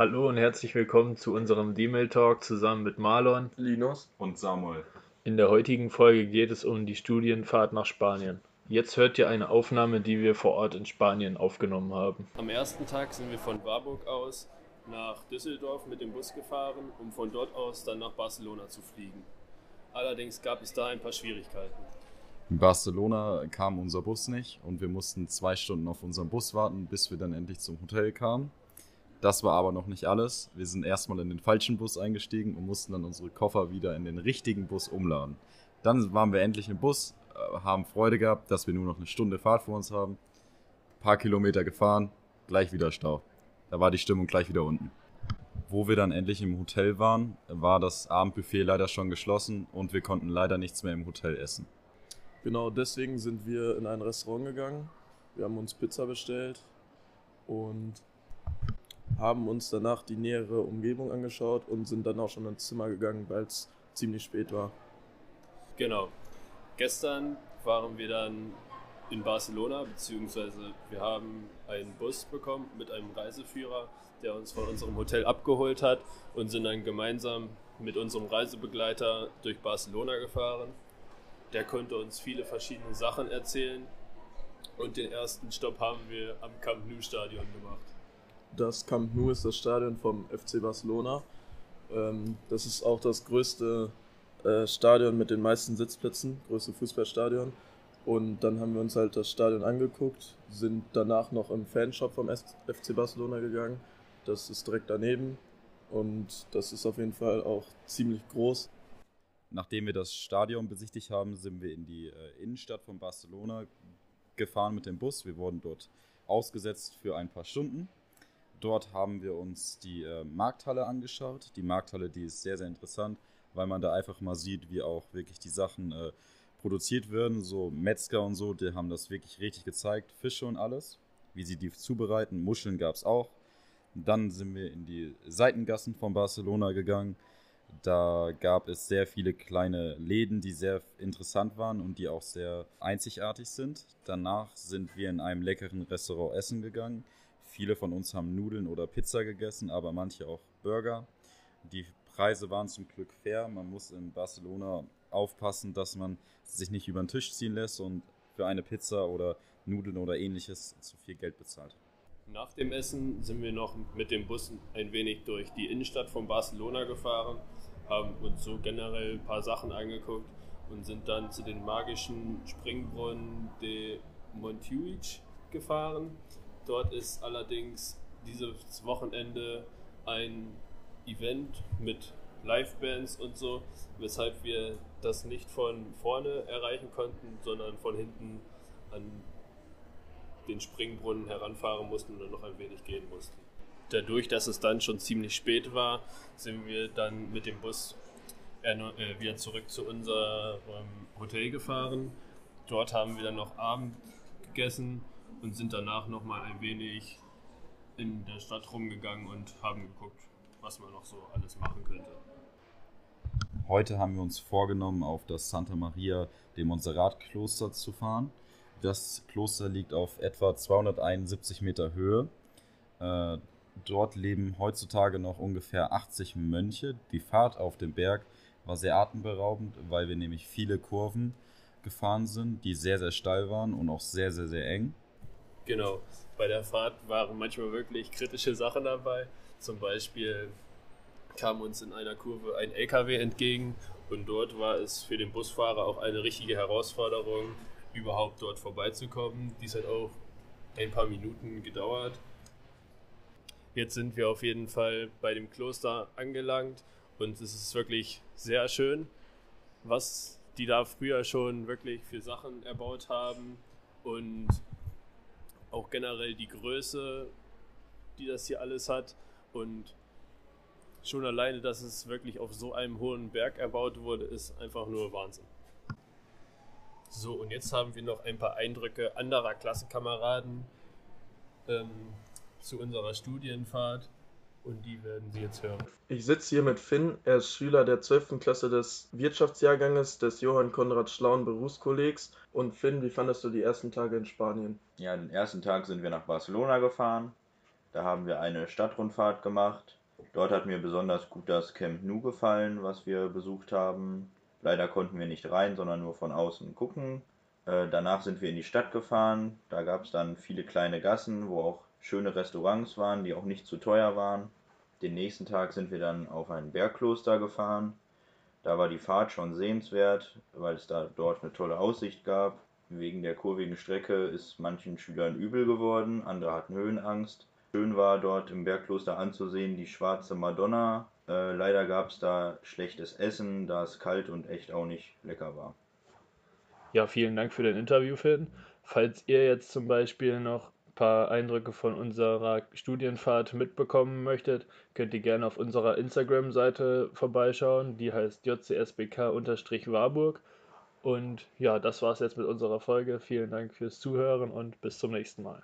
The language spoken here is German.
Hallo und herzlich willkommen zu unserem D-Mail Talk zusammen mit Marlon Linus und Samuel. In der heutigen Folge geht es um die Studienfahrt nach Spanien. Jetzt hört ihr eine Aufnahme, die wir vor Ort in Spanien aufgenommen haben. Am ersten Tag sind wir von Warburg aus nach Düsseldorf mit dem Bus gefahren, um von dort aus dann nach Barcelona zu fliegen. Allerdings gab es da ein paar Schwierigkeiten. In Barcelona kam unser Bus nicht und wir mussten zwei Stunden auf unseren Bus warten, bis wir dann endlich zum Hotel kamen. Das war aber noch nicht alles. Wir sind erstmal in den falschen Bus eingestiegen und mussten dann unsere Koffer wieder in den richtigen Bus umladen. Dann waren wir endlich im Bus, äh, haben Freude gehabt, dass wir nur noch eine Stunde Fahrt vor uns haben. Ein paar Kilometer gefahren, gleich wieder Stau. Da war die Stimmung gleich wieder unten. Wo wir dann endlich im Hotel waren, war das Abendbuffet leider schon geschlossen und wir konnten leider nichts mehr im Hotel essen. Genau deswegen sind wir in ein Restaurant gegangen. Wir haben uns Pizza bestellt und haben uns danach die nähere Umgebung angeschaut und sind dann auch schon ins Zimmer gegangen, weil es ziemlich spät war. Genau. Gestern waren wir dann in Barcelona, beziehungsweise wir haben einen Bus bekommen mit einem Reiseführer, der uns von unserem Hotel abgeholt hat und sind dann gemeinsam mit unserem Reisebegleiter durch Barcelona gefahren. Der konnte uns viele verschiedene Sachen erzählen und den ersten Stopp haben wir am Camp Nou Stadion gemacht. Das Camp Nou ist das Stadion vom FC Barcelona. Ähm, das ist auch das größte äh, Stadion mit den meisten Sitzplätzen, größte Fußballstadion. Und dann haben wir uns halt das Stadion angeguckt, sind danach noch im Fanshop vom FC Barcelona gegangen. Das ist direkt daneben und das ist auf jeden Fall auch ziemlich groß. Nachdem wir das Stadion besichtigt haben, sind wir in die äh, Innenstadt von Barcelona gefahren mit dem Bus. Wir wurden dort ausgesetzt für ein paar Stunden. Dort haben wir uns die äh, Markthalle angeschaut. Die Markthalle, die ist sehr, sehr interessant, weil man da einfach mal sieht, wie auch wirklich die Sachen äh, produziert werden. So Metzger und so, die haben das wirklich richtig gezeigt. Fische und alles, wie sie die zubereiten. Muscheln gab es auch. Dann sind wir in die Seitengassen von Barcelona gegangen. Da gab es sehr viele kleine Läden, die sehr interessant waren und die auch sehr einzigartig sind. Danach sind wir in einem leckeren Restaurant essen gegangen. Viele von uns haben Nudeln oder Pizza gegessen, aber manche auch Burger. Die Preise waren zum Glück fair. Man muss in Barcelona aufpassen, dass man sich nicht über den Tisch ziehen lässt und für eine Pizza oder Nudeln oder ähnliches zu viel Geld bezahlt. Nach dem Essen sind wir noch mit dem Bus ein wenig durch die Innenstadt von Barcelona gefahren, haben uns so generell ein paar Sachen angeguckt und sind dann zu den magischen Springbrunnen de Montjuic gefahren. Dort ist allerdings dieses Wochenende ein Event mit Livebands und so, weshalb wir das nicht von vorne erreichen konnten, sondern von hinten an den Springbrunnen heranfahren mussten und noch ein wenig gehen mussten. Dadurch, dass es dann schon ziemlich spät war, sind wir dann mit dem Bus äh, wieder zurück zu unserem Hotel gefahren. Dort haben wir dann noch Abend gegessen und sind danach noch mal ein wenig in der Stadt rumgegangen und haben geguckt, was man noch so alles machen könnte. Heute haben wir uns vorgenommen, auf das Santa Maria de Montserrat Kloster zu fahren. Das Kloster liegt auf etwa 271 Meter Höhe. Äh, dort leben heutzutage noch ungefähr 80 Mönche. Die Fahrt auf dem Berg war sehr atemberaubend, weil wir nämlich viele Kurven gefahren sind, die sehr, sehr steil waren und auch sehr, sehr, sehr eng. Genau, bei der Fahrt waren manchmal wirklich kritische Sachen dabei. Zum Beispiel kam uns in einer Kurve ein LKW entgegen und dort war es für den Busfahrer auch eine richtige Herausforderung, überhaupt dort vorbeizukommen. Dies hat auch ein paar Minuten gedauert. Jetzt sind wir auf jeden Fall bei dem Kloster angelangt und es ist wirklich sehr schön, was die da früher schon wirklich für Sachen erbaut haben und auch generell die Größe, die das hier alles hat und schon alleine, dass es wirklich auf so einem hohen Berg erbaut wurde, ist einfach nur Wahnsinn. So, und jetzt haben wir noch ein paar Eindrücke anderer Klassenkameraden ähm, zu unserer Studienfahrt und die werden Sie jetzt hören. Ich sitze hier mit Finn, er ist Schüler der 12. Klasse des Wirtschaftsjahrganges des Johann Konrad Schlauen Berufskollegs. Und Finn, wie fandest du die ersten Tage in Spanien? Ja, den ersten Tag sind wir nach Barcelona gefahren. Da haben wir eine Stadtrundfahrt gemacht. Dort hat mir besonders gut das Camp Nou gefallen, was wir besucht haben. Leider konnten wir nicht rein, sondern nur von außen gucken. Äh, danach sind wir in die Stadt gefahren. Da gab es dann viele kleine Gassen, wo auch schöne Restaurants waren, die auch nicht zu teuer waren. Den nächsten Tag sind wir dann auf ein Bergkloster gefahren. Da war die Fahrt schon sehenswert, weil es da dort eine tolle Aussicht gab. Wegen der kurvigen Strecke ist manchen Schülern übel geworden, andere hatten Höhenangst. Schön war dort im Bergkloster anzusehen die schwarze Madonna. Äh, leider gab es da schlechtes Essen, da es kalt und echt auch nicht lecker war. Ja, vielen Dank für dein Interview, Finn. Falls ihr jetzt zum Beispiel noch paar Eindrücke von unserer Studienfahrt mitbekommen möchtet, könnt ihr gerne auf unserer Instagram-Seite vorbeischauen. Die heißt jcsbk-warburg. Und ja, das war's jetzt mit unserer Folge. Vielen Dank fürs Zuhören und bis zum nächsten Mal.